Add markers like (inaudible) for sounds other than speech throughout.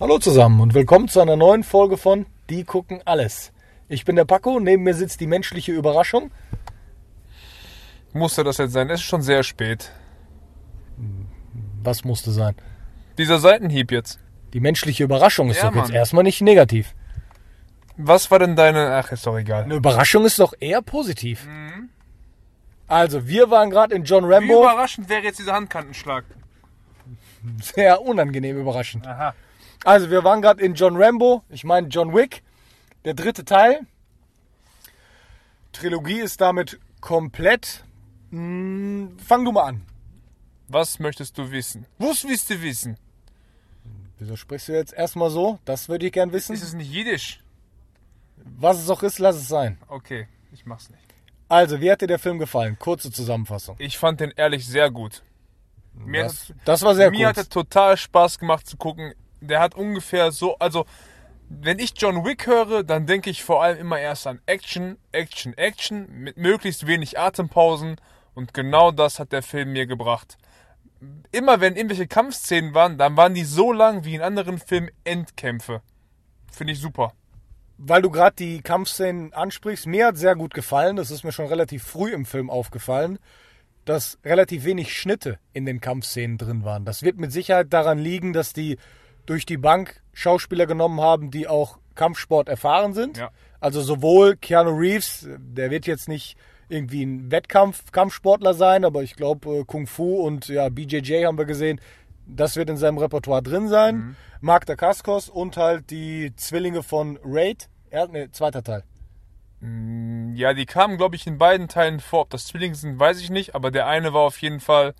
Hallo zusammen und willkommen zu einer neuen Folge von Die gucken alles. Ich bin der Paco, neben mir sitzt die menschliche Überraschung. Musste das jetzt sein? Es ist schon sehr spät. Was musste sein? Dieser Seitenhieb jetzt. Die menschliche Überraschung ist Ja, doch jetzt Mann. erstmal nicht negativ. Was war denn deine. Ach, ist doch egal. Eine Überraschung ist doch eher positiv. Also, wir waren gerade in John Wie Rambo. überraschend wäre jetzt dieser Handkantenschlag? Sehr unangenehm überraschend. Aha. Also, wir waren gerade in John Rambo, ich meine John Wick, der dritte Teil. Trilogie ist damit komplett. Hm, fang du mal an. Was möchtest du wissen? Was willst du wissen? Wieso sprichst du jetzt erstmal so? Das würde ich gern wissen. Ist es nicht Jiddisch? Was es auch ist, lass es sein. Okay, ich mach's nicht. Also, wie hat dir der Film gefallen? Kurze Zusammenfassung. Ich fand den ehrlich sehr gut. Mir, Das, das war sehr mir hat es total Spaß gemacht zu gucken. Der hat ungefähr so, also wenn ich John Wick höre, dann denke ich vor allem immer erst an Action, Action, Action mit möglichst wenig Atempausen und genau das hat der Film mir gebracht. Immer wenn irgendwelche Kampfszenen waren, dann waren die so lang wie in anderen Filmen Endkämpfe. Finde ich super. Weil du gerade die Kampfszenen ansprichst, mir hat sehr gut gefallen. Das ist mir schon relativ früh im Film aufgefallen, dass relativ wenig Schnitte in den Kampfszenen drin waren. Das wird mit Sicherheit daran liegen, dass die durch die Bank Schauspieler genommen haben, die auch Kampfsport erfahren sind. Ja. Also sowohl Keanu Reeves, der wird jetzt nicht irgendwie ein Wettkampf-Kampfsportler sein, aber ich glaube äh, Kung Fu und ja, BJJ haben wir gesehen, das wird in seinem Repertoire drin sein. Mhm. Mark Dacascos und halt die Zwillinge von Raid. Ja, ne, zweiter Teil. Ja, die kamen, glaube ich, in beiden Teilen vor. Ob das Zwillinge sind, weiß ich nicht, aber der eine war auf jeden Fall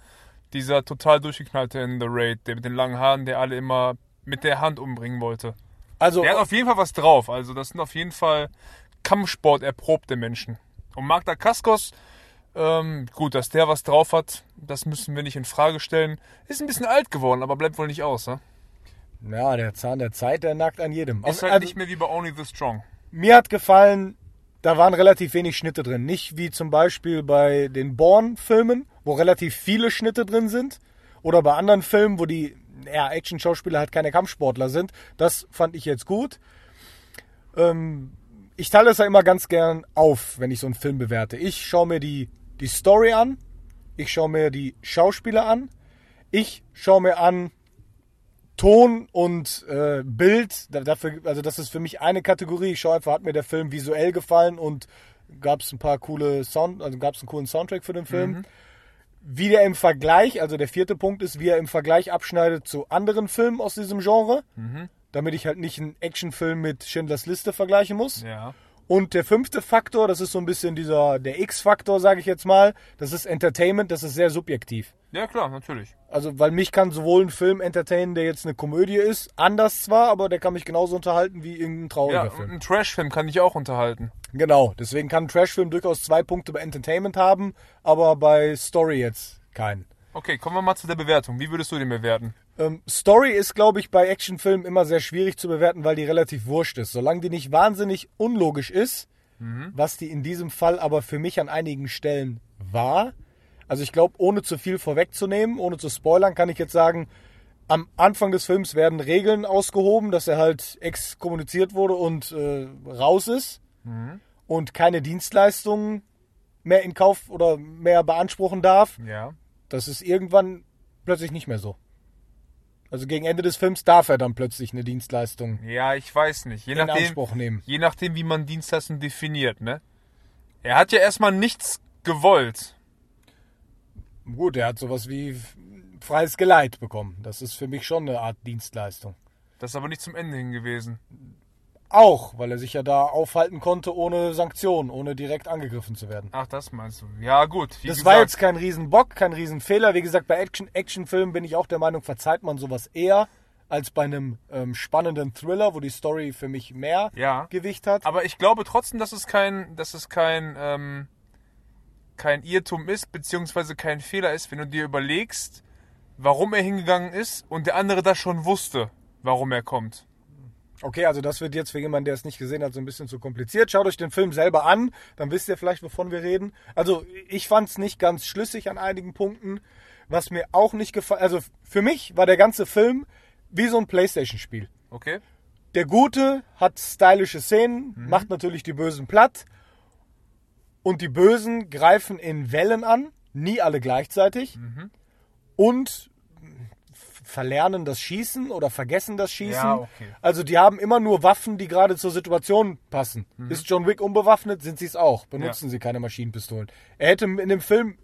dieser total durchgeknallte in The Raid, der mit den langen Haaren, der alle immer mit der Hand umbringen wollte. Also Der hat auf jeden Fall was drauf. Also das sind auf jeden Fall Kampfsport erprobte Menschen. Und Mark Dacascos, ähm, gut, dass der was drauf hat, das müssen wir nicht in Frage stellen. Ist ein bisschen alt geworden, aber bleibt wohl nicht aus. Ne? ja, der Zahn der Zeit, der nackt an jedem. Ist halt also, nicht mehr wie bei Only the Strong. mir hat gefallen, da waren relativ wenig Schnitte drin. Nicht wie zum Beispiel bei den Bourne-Filmen, wo relativ viele Schnitte drin sind. Oder bei anderen Filmen, wo die ja, Action-Schauspieler halt keine Kampfsportler sind. Das fand ich jetzt gut. Ähm, ich teile es ja immer ganz gern auf, wenn ich so einen Film bewerte. Ich schaue mir die, die Story an. Ich schaue mir die Schauspieler an. Ich schaue mir an, Ton und äh, Bild, da- dafür, also das ist für mich eine Kategorie. Ich schaue einfach, hat mir der Film visuell gefallen und gab es ein paar coole Sound, also gab es einen coolen Soundtrack für den Film. Wie der im Vergleich, also der vierte Punkt ist, wie er im Vergleich abschneidet zu anderen Filmen aus diesem Genre, damit ich halt nicht einen Actionfilm mit Schindlers Liste vergleichen muss. Ja. Und der fünfte Faktor, das ist so ein bisschen dieser, der X-Faktor, sage ich jetzt mal, das ist Entertainment, das ist sehr subjektiv. Ja, klar, natürlich. Also, weil mich kann sowohl ein Film entertainen, der jetzt eine Komödie ist, anders zwar, aber der kann mich genauso unterhalten wie irgendein trauriger Ja, Film. ein Trash-Film kann ich auch unterhalten. Genau, deswegen kann ein Trashfilm durchaus zwei Punkte bei Entertainment haben, aber bei Story jetzt keinen. Okay, kommen wir mal zu der Bewertung. Wie würdest du den bewerten? Ähm, Story ist, glaube ich, bei Actionfilmen immer sehr schwierig zu bewerten, weil die relativ wurscht ist. Solange die nicht wahnsinnig unlogisch ist, was die in diesem Fall aber für mich an einigen Stellen war. Also ich glaube, ohne zu viel vorwegzunehmen, ohne zu spoilern, kann ich jetzt sagen, am Anfang des Films werden Regeln ausgehoben, dass er halt exkommuniziert wurde und äh, raus ist und keine Dienstleistungen mehr in Kauf oder mehr beanspruchen darf. Ja. Das ist irgendwann plötzlich nicht mehr so. Also gegen Ende des Films darf er dann plötzlich eine Dienstleistung Ja, ich weiß nicht. Je in nachdem, Anspruch nehmen. je nachdem, wie man Dienstleistung definiert, ne? Er hat ja erstmal nichts gewollt. Gut, er hat sowas wie freies Geleit bekommen. Das ist für mich schon eine Art Dienstleistung. Das ist aber nicht zum Ende hin gewesen. Auch, weil er sich ja da aufhalten konnte ohne Sanktionen, ohne direkt angegriffen zu werden. Ach, das meinst du. Ja, gut. Das gesagt, war jetzt kein Riesenbock, kein Riesenfehler. Wie gesagt, bei Action, Actionfilmen bin ich auch der Meinung, verzeiht man sowas eher als bei einem ähm, spannenden Thriller, wo die Story für mich mehr Ja. Gewicht hat. Aber ich glaube trotzdem, dass es kein, dass es kein, ähm, kein Irrtum ist, beziehungsweise kein Fehler ist, wenn du dir überlegst, warum er hingegangen ist und der andere das schon wusste, warum er kommt. Okay, also das wird jetzt für jemanden, der es nicht gesehen hat, so ein bisschen zu kompliziert. Schaut euch den Film selber an, dann wisst ihr vielleicht, wovon wir reden. Also ich fand es nicht ganz schlüssig an einigen Punkten. Was mir auch nicht gefallen, also für mich war der ganze Film wie so ein Playstation-Spiel. Okay. Der Gute hat stylische Szenen, Mhm. macht natürlich die Bösen platt. Und die Bösen greifen in Wellen an, nie alle gleichzeitig. Mhm. Und verlernen das Schießen oder vergessen das Schießen. Ja, okay. Also die haben immer nur Waffen, die gerade zur Situation passen. Mhm. Ist John Wick unbewaffnet, sind sie es auch. Benutzen sie keine Maschinenpistolen. Er hätte in dem Film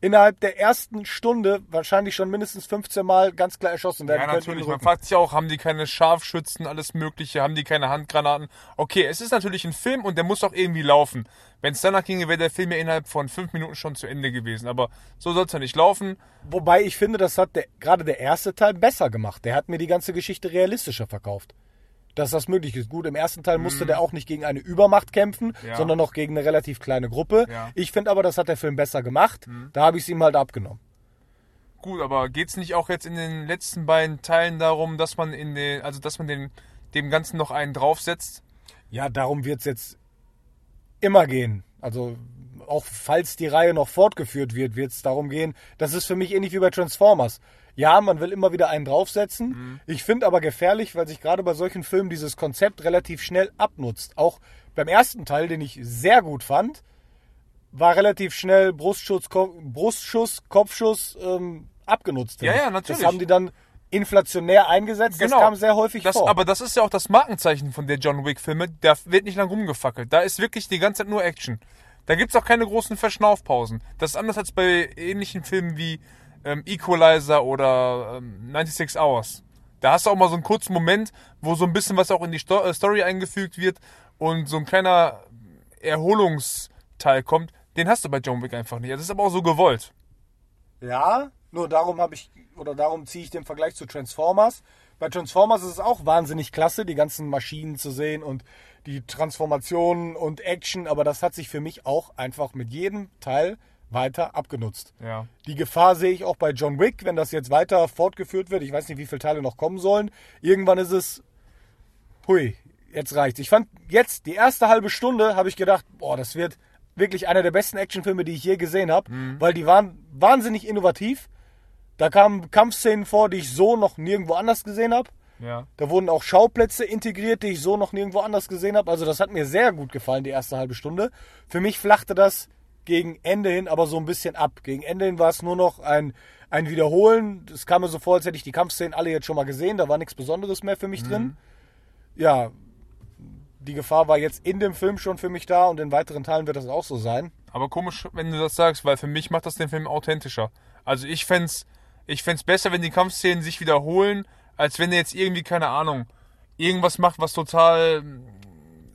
innerhalb der ersten Stunde wahrscheinlich schon mindestens 15 Mal ganz klar erschossen werden Ja, können. natürlich. in den Man fragt sich auch, haben die keine Scharfschützen, alles Mögliche, haben die keine Handgranaten? Okay, es ist natürlich ein Film und der muss auch irgendwie laufen. Wenn es danach ginge, wäre der Film ja innerhalb von fünf Minuten schon zu Ende gewesen. Aber so soll es ja nicht laufen. Wobei ich finde, das hat der, gerade der erste Teil besser gemacht. Der hat mir die ganze Geschichte realistischer verkauft. Dass das möglich ist. Gut, im ersten Teil musste der auch nicht gegen eine Übermacht kämpfen, Mhm. Ja. sondern noch gegen eine relativ kleine Gruppe. Ja. Mhm. Ich finde aber, das hat der Film besser gemacht. Da habe ich es ihm halt abgenommen. Gut, aber geht's nicht auch jetzt in den letzten beiden Teilen darum, dass man in den, also dass man den, dem Ganzen noch einen draufsetzt? Ja, darum wird es jetzt immer gehen. Also auch falls die Reihe noch fortgeführt wird, wird es darum gehen. Das ist für mich ähnlich wie bei Transformers. Ja, man will immer wieder einen draufsetzen. Ich finde aber gefährlich, weil sich gerade bei solchen Filmen dieses Konzept relativ schnell abnutzt. Auch beim ersten Teil, den ich sehr gut fand, war relativ schnell Brustschuss, Ko Brustschuss Kopfschuss ähm, abgenutzt. Ja, ja, natürlich. Das haben die dann inflationär eingesetzt. Das kam sehr häufig das, vor. Aber das ist ja auch das Markenzeichen von der John Wick-Filme. Da wird nicht lang rumgefackelt. Da ist wirklich die ganze Zeit nur Action. Da gibt's auch keine großen Verschnaufpausen. Das ist anders als bei ähnlichen Filmen wie ähm, Equalizer oder ähm, 96 Hours. Da hast du auch mal so einen kurzen Moment, wo so ein bisschen was auch in die Sto äh, Story eingefügt wird und so ein kleiner Erholungsteil kommt. Den hast du bei John Wick einfach nicht. Das ist aber auch so gewollt. Ja, nur darum habe ich oder darum ziehe ich den Vergleich zu Transformers. Bei Transformers ist es auch wahnsinnig klasse, die ganzen Maschinen zu sehen und die Transformationen und Action, aber das hat sich für mich auch einfach mit jedem Teil weiter abgenutzt. Ja. Die Gefahr sehe ich auch bei John Wick, wenn das jetzt weiter fortgeführt wird. Ich weiß nicht, wie viele Teile noch kommen sollen. Irgendwann ist es, hui, jetzt reicht's. Ich fand jetzt die erste halbe Stunde habe ich gedacht, boah, das wird wirklich einer der besten Actionfilme, die ich je gesehen habe, weil die waren wahnsinnig innovativ. Da kamen Kampfszenen vor, die ich so noch nirgendwo anders gesehen habe. Ja. Da wurden auch Schauplätze integriert, die ich so noch nirgendwo anders gesehen habe. Also das hat mir sehr gut gefallen, die erste halbe Stunde. Für mich flachte das gegen Ende hin aber so ein bisschen ab. Gegen Ende hin war es nur noch ein, ein Wiederholen. Es kam mir so vor, als hätte ich die Kampfszenen alle jetzt schon mal gesehen. Da war nichts Besonderes mehr für mich drin. Ja, die Gefahr war jetzt in dem Film schon für mich da und in weiteren Teilen wird das auch so sein. Aber komisch, wenn du das sagst, weil für mich macht das den Film authentischer. Also ich fänd's, ich fänd's besser, wenn die Kampfszenen sich wiederholen, als wenn er jetzt irgendwie, keine Ahnung, irgendwas macht, was total,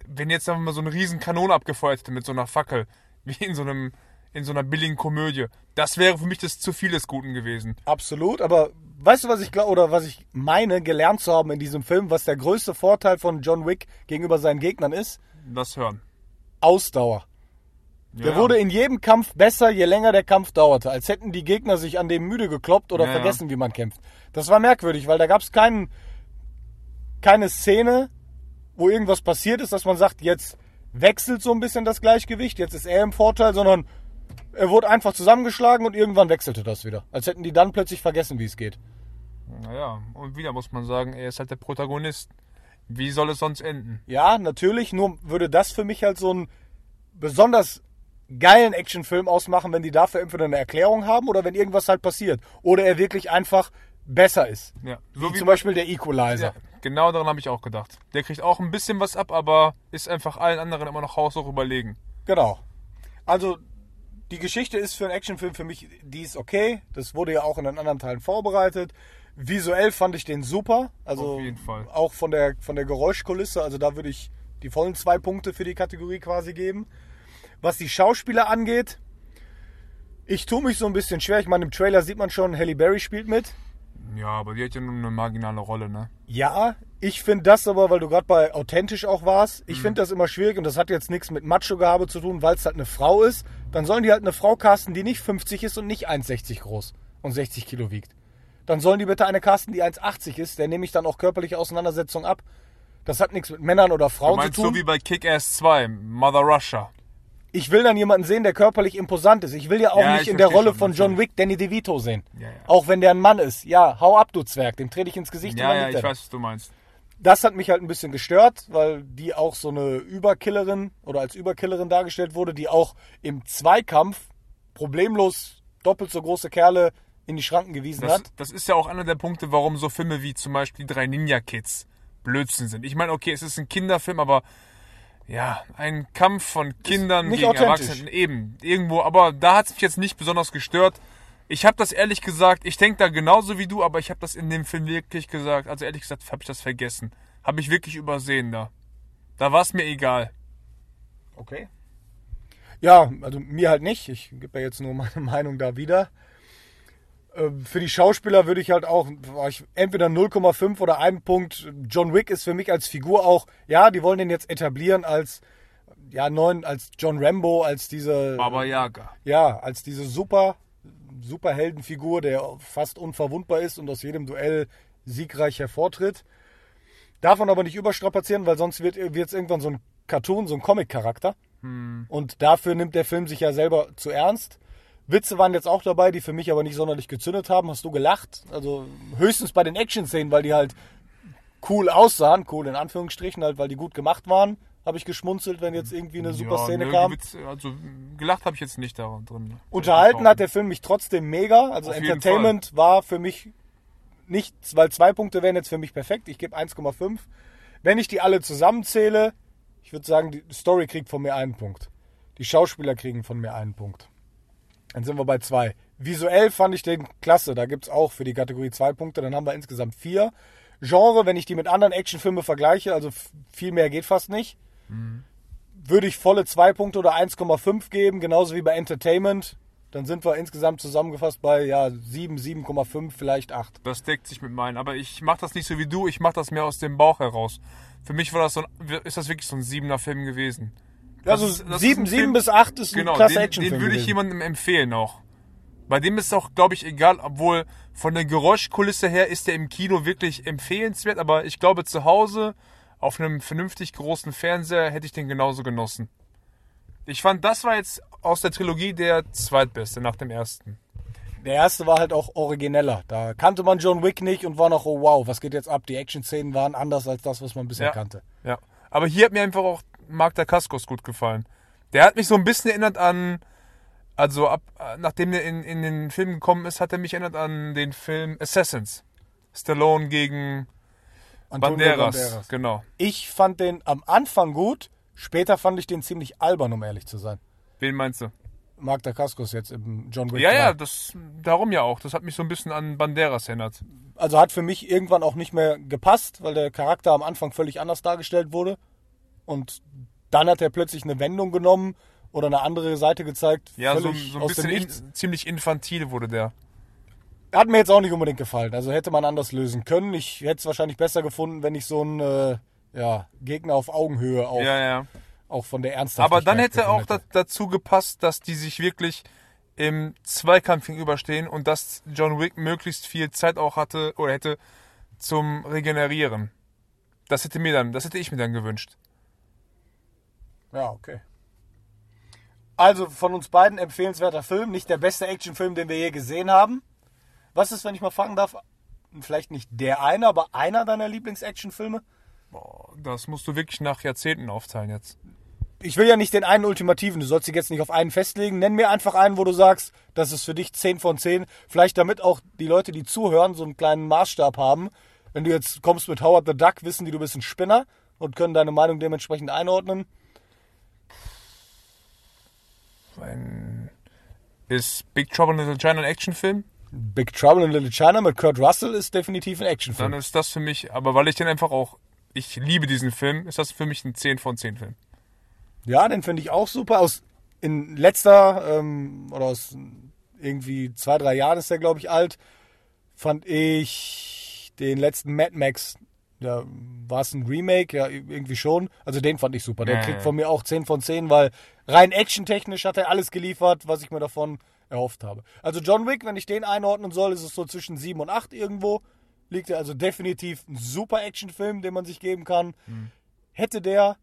wenn jetzt einfach mal so eine riesen Kanone abgefeuert hätte mit so einer Fackel, (laughs) wie in so einem, in so einer billigen Komödie. Das wäre für mich das zu viel des Guten gewesen. Absolut, aber weißt du, was ich glaube oder was ich meine, gelernt zu haben in diesem Film, was der größte Vorteil von John Wick gegenüber seinen Gegnern ist? Das hören. Ausdauer. Der Ja. wurde in jedem Kampf besser, je länger der Kampf dauerte. Als hätten die Gegner sich an dem müde gekloppt oder Ja, ja. vergessen, wie man kämpft. Das war merkwürdig, weil da gab es keinen, keine Szene, wo irgendwas passiert ist, dass man sagt, jetzt wechselt so ein bisschen das Gleichgewicht, jetzt ist er im Vorteil, sondern er wurde einfach zusammengeschlagen und irgendwann wechselte das wieder. Als hätten die dann plötzlich vergessen, wie es geht. Naja, und wieder muss man sagen, er ist halt der Protagonist. Wie soll es sonst enden? Ja, natürlich, nur würde das für mich halt so einen besonders geilen Actionfilm ausmachen, wenn die dafür entweder eine Erklärung haben oder wenn irgendwas halt passiert. Oder er wirklich einfach besser ist. Ja, Wie, zum Beispiel der Equalizer. Ja, genau daran habe ich auch gedacht. Der kriegt auch ein bisschen was ab, aber ist einfach allen anderen immer noch haushoch überlegen. Genau. Also, die Geschichte ist für einen Actionfilm für mich, die ist okay. Das wurde ja auch in den anderen Teilen vorbereitet. Visuell fand ich den super. Also Auf jeden Fall. auch von der, von der Geräuschkulisse. Also da würde ich die vollen zwei Punkte für die Kategorie quasi geben. Was die Schauspieler angeht, ich tue mich so ein bisschen schwer. Ich meine, im Trailer sieht man schon, Halle Berry spielt mit. Ja, aber die hat ja nur eine marginale Rolle, ne? Ja, ich finde das aber, weil du gerade bei authentisch auch warst, ich finde das immer schwierig und das hat jetzt nichts mit Macho-Gehabe zu tun, weil es halt eine Frau ist. Dann sollen die halt eine Frau casten, die nicht 50 ist und nicht 1,60 groß und 60 Kilo wiegt. Dann sollen die bitte eine casten, die 1,80 ist, der nehme ich dann auch körperliche Auseinandersetzung ab. Das hat nichts mit Männern oder Du Frauen zu meinst tun. so wie bei Kick-Ass 2, Mother Russia. Ich will dann jemanden sehen, der körperlich imposant ist. Ich will ja auch Ja, nicht ich in der Rolle schon, von John. Wick Danny DeVito sehen. Ja, ja. Auch wenn der ein Mann ist. Ja, hau ab, du Zwerg, dem trete ich ins Gesicht Ja, dann ja, ich er da. weiß, was du meinst. das hat mich halt ein bisschen gestört, weil die auch so eine Überkillerin oder als Überkillerin dargestellt wurde, die auch im Zweikampf problemlos doppelt so große Kerle in die Schranken gewiesen Das, hat. das ist ja auch einer der Punkte, warum so Filme wie zum Beispiel die drei Ninja Kids Blödsinn sind. Ich meine, okay, es ist ein Kinderfilm, aber ja, ein Kampf von Kindern gegen authentisch. Erwachsene eben irgendwo. Aber da hat es mich jetzt nicht besonders gestört. Ich habe das ehrlich gesagt, ich denke da genauso wie du, aber ich habe das in dem Film wirklich gesagt, also ehrlich gesagt habe ich das vergessen. Habe ich wirklich übersehen da. Da war es mir egal. Okay. Ja, also mir halt nicht. Ich gebe ja jetzt nur meine (laughs) Meinung da wieder. Ähm, Für die Schauspieler würde ich halt auch entweder 0,5 oder einen Punkt. John Wick ist für mich als Figur auch, ja, die wollen den jetzt etablieren als ja, neuen, als John Rambo, als diese Baba Yaga. ja, als diese super Superheldenfigur, der fast unverwundbar ist und aus jedem Duell siegreich hervortritt. Darf man aber nicht überstrapazieren, weil sonst wird es irgendwann so ein Cartoon, so ein Comic-Charakter. Und dafür nimmt der Film sich ja selber zu ernst. Witze waren jetzt auch dabei, die für mich aber nicht sonderlich gezündet haben. Hast du gelacht? Also höchstens bei den Action-Szenen, weil die halt cool aussahen, cool in Anführungsstrichen, halt, weil die gut gemacht waren, habe ich geschmunzelt, wenn jetzt irgendwie eine super Szene nö, kam. Witz, also gelacht habe ich jetzt nicht da drin. Unterhalten hat der Film mich trotzdem mega. Also Auf Entertainment war für mich nichts, weil zwei Punkte wären jetzt für mich perfekt. Ich gebe 1,5. Wenn ich die alle zusammenzähle, ich würde sagen, die Story kriegt von mir einen Punkt. Die Schauspieler kriegen von mir einen Punkt. Dann sind wir bei zwei. Visuell fand ich den klasse. Da gibt es auch für die Kategorie zwei Punkte. Dann haben wir insgesamt vier. Genre, wenn ich die mit anderen Actionfilmen vergleiche, also viel mehr geht fast nicht, würde ich volle zwei Punkte oder 1,5 geben, genauso wie bei Entertainment. Dann sind wir insgesamt zusammengefasst bei ja, 7, 7,5, vielleicht 8. Das deckt sich mit meinen. Aber ich mache das nicht so wie du, ich mache das mehr aus dem Bauch heraus. Für mich war das so ein, ist das wirklich so ein siebener Film gewesen. Das Also ist- das ist 7, ein 7 Film- bis 8 ist ein Genau, klasse den, Actionfilm. den würde ich jemandem empfehlen auch. Bei dem ist auch, glaube ich, egal, obwohl von der Geräuschkulisse her ist der im Kino wirklich empfehlenswert, aber ich glaube zu Hause auf einem vernünftig großen Fernseher hätte ich den genauso genossen. Ich fand, das war jetzt aus der Trilogie der zweitbeste nach dem ersten. Der erste war halt auch origineller. Da kannte man John Wick nicht und war noch, oh wow, was geht jetzt ab? Die Action-Szenen waren anders als das, was man bisher Ja. kannte. Ja. Aber hier hat mir einfach auch Mark Dacascos gut gefallen. Der hat mich so ein bisschen erinnert an, also ab, nachdem der in, in den Film gekommen ist, hat er mich erinnert an den Film Assassins. Stallone gegen Antonio Banderas. Genau. Ich fand den am Anfang gut, später fand ich den ziemlich albern, um ehrlich zu sein. Wen meinst du? Mark Dacascos jetzt im John Wick Ja, 3. ja, das, darum ja auch. Das hat mich so ein bisschen an Banderas erinnert. Also hat für mich irgendwann auch nicht mehr gepasst, weil der Charakter am Anfang völlig anders dargestellt wurde. Und dann hat er plötzlich eine Wendung genommen oder eine andere Seite gezeigt. Ja, so, so ein bisschen in, ziemlich infantil wurde der. Hat mir jetzt auch nicht unbedingt gefallen. Also hätte man anders lösen können. Ich hätte es wahrscheinlich besser gefunden, wenn ich so einen äh, ja, Gegner auf Augenhöhe auch, Ja, ja. auch von der Ernsthaftigkeit Aber dann hätte auch da, dazu gepasst, dass die sich wirklich im Zweikampf gegenüberstehen und dass John Wick möglichst viel Zeit auch hatte oder hätte zum Regenerieren. Das hätte mir dann, das hätte ich mir dann gewünscht. Ja, okay. Also von uns beiden empfehlenswerter Film. Nicht der beste Actionfilm, den wir je gesehen haben. Was ist, wenn ich mal fragen darf, vielleicht nicht der eine, aber einer deiner Lieblings-Actionfilme? Boah, das musst du wirklich nach Jahrzehnten aufteilen jetzt. Ich will ja nicht den einen ultimativen, du sollst dich jetzt nicht auf einen festlegen. Nenn mir einfach einen, wo du sagst, das ist für dich 10 von 10. Vielleicht damit auch die Leute, die zuhören, so einen kleinen Maßstab haben. Wenn du jetzt kommst mit Howard the Duck, wissen die, du bist ein Spinner und können deine Meinung dementsprechend einordnen. Ein, ist Big Trouble in Little China ein Actionfilm? Big Trouble in Little China mit Kurt Russell ist definitiv ein Dann Actionfilm. ist das für mich, aber weil ich den einfach auch, ich liebe diesen Film, ist das für mich ein 10 von 10 Film. Ja, den finde ich auch super. Aus in letzter ähm, oder aus irgendwie zwei, drei Jahren ist der, glaube ich, alt, fand ich den letzten Mad Max. Ja, war es ein Remake? Ja, irgendwie schon. Also den fand ich super. Der Ja, kriegt von mir auch 10 von 10, weil rein actiontechnisch hat er alles geliefert, was ich mir davon erhofft habe. Also John Wick, wenn ich den einordnen soll, ist es so zwischen 7 und 8 irgendwo. Liegt er also definitiv ein super Actionfilm, den man sich geben kann. Hm. Hätte der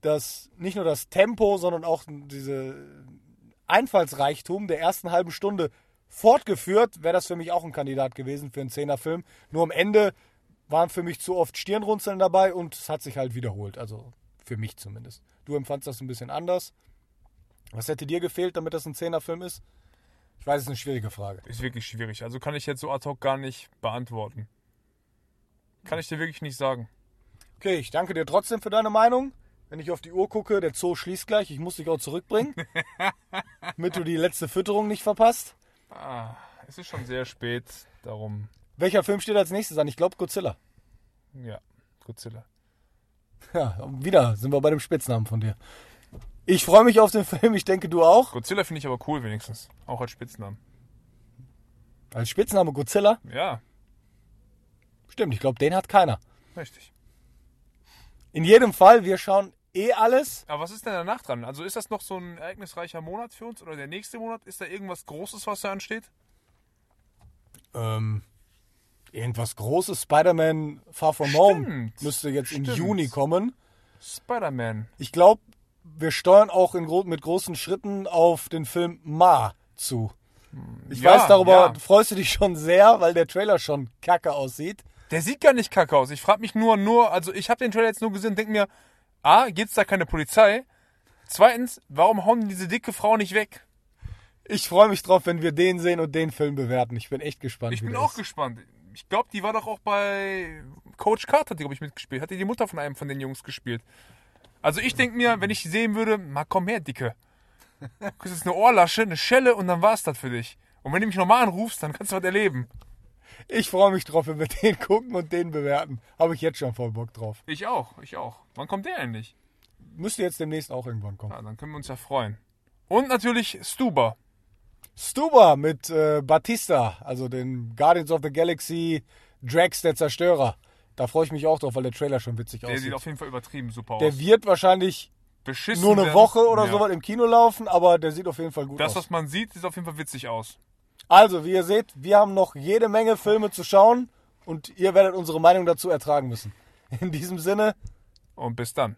das nicht nur das Tempo, sondern auch diese Einfallsreichtum der ersten halben Stunde fortgeführt, wäre das für mich auch ein Kandidat gewesen für einen Zehnerfilm. Nur am Ende waren für mich zu oft Stirnrunzeln dabei und es hat sich halt wiederholt. Also für mich zumindest. Du empfandst das ein bisschen anders. Was hätte dir gefehlt, damit das ein Zehnerfilm ist? Ich weiß, es ist eine schwierige Frage. Ist wirklich schwierig. Also kann ich jetzt so ad hoc gar nicht beantworten. Kann ich dir wirklich nicht sagen. Okay, ich danke dir trotzdem für deine Meinung. Wenn ich auf die Uhr gucke, der Zoo schließt gleich. Ich muss dich auch zurückbringen, (laughs) damit du die letzte Fütterung nicht verpasst. Ah, es ist schon sehr spät, darum, Welcher Film steht als nächstes an? Ich glaube Godzilla. ja, Godzilla. Ja, wieder sind wir bei dem Spitznamen von dir. Ich freue mich auf den Film, ich denke du auch. Godzilla finde ich aber cool wenigstens. Auch als Spitznamen. Als Spitzname Godzilla? Ja, Stimmt, ich glaube, den hat keiner. richtig. In jedem Fall, wir schauen eh alles. Aber was ist denn danach dran? Also ist das noch so ein ereignisreicher Monat für uns oder der nächste Monat? Ist da irgendwas Großes, was da ansteht? Ähm, irgendwas Großes. Spider-Man Far From Home Stimmt, müsste jetzt im stimmt. Juni kommen. Spider-Man. Ich glaube, wir steuern auch in mit großen Schritten auf den Film Ma zu. Ich Ja, weiß, darüber ja. freust du dich schon sehr, weil der Trailer schon kacke aussieht. Der sieht gar nicht kacke aus. Ich frage mich nur, nur, also ich habe den Trailer jetzt nur gesehen und denke mir, A, gibt's da keine Polizei? Zweitens, warum hauen die diese dicke Frau nicht weg? Ich freue mich drauf, wenn wir den sehen und den Film bewerten. Ich bin echt gespannt. Ich bin auch ist. gespannt. Ich glaube, die war doch auch bei Coach Carter, die, glaube ich, mitgespielt. Hat die die Mutter von einem von den Jungs gespielt. Also ich denke mir, wenn ich die sehen würde, mal komm her, Dicke. Du kriegst jetzt eine Ohrlasche, eine Schelle und dann war's das für dich. Und wenn du mich nochmal anrufst, dann kannst du was erleben. Ich freue mich drauf, wenn wir (laughs) den gucken und den bewerten. Habe ich jetzt schon voll Bock drauf. Ich auch, ich auch. Wann kommt der endlich? Müsste jetzt demnächst auch irgendwann kommen. Ja, dann können wir uns ja freuen. Und natürlich Stuber. Stuba mit äh, Batista, also den Guardians of the Galaxy Drax der Zerstörer. Da freue ich mich auch drauf, weil der Trailer schon witzig Der aussieht. sieht auf jeden Fall übertrieben super aus. Der wird wahrscheinlich Beschissen nur eine werden. Woche oder Ja. sowas im Kino laufen, aber der sieht auf jeden Fall gut Das, aus. was man sieht, sieht auf jeden Fall witzig aus. Also, wie ihr seht, wir haben noch jede Menge Filme zu schauen und ihr werdet unsere Meinung dazu ertragen müssen. In diesem Sinne, Und bis dann.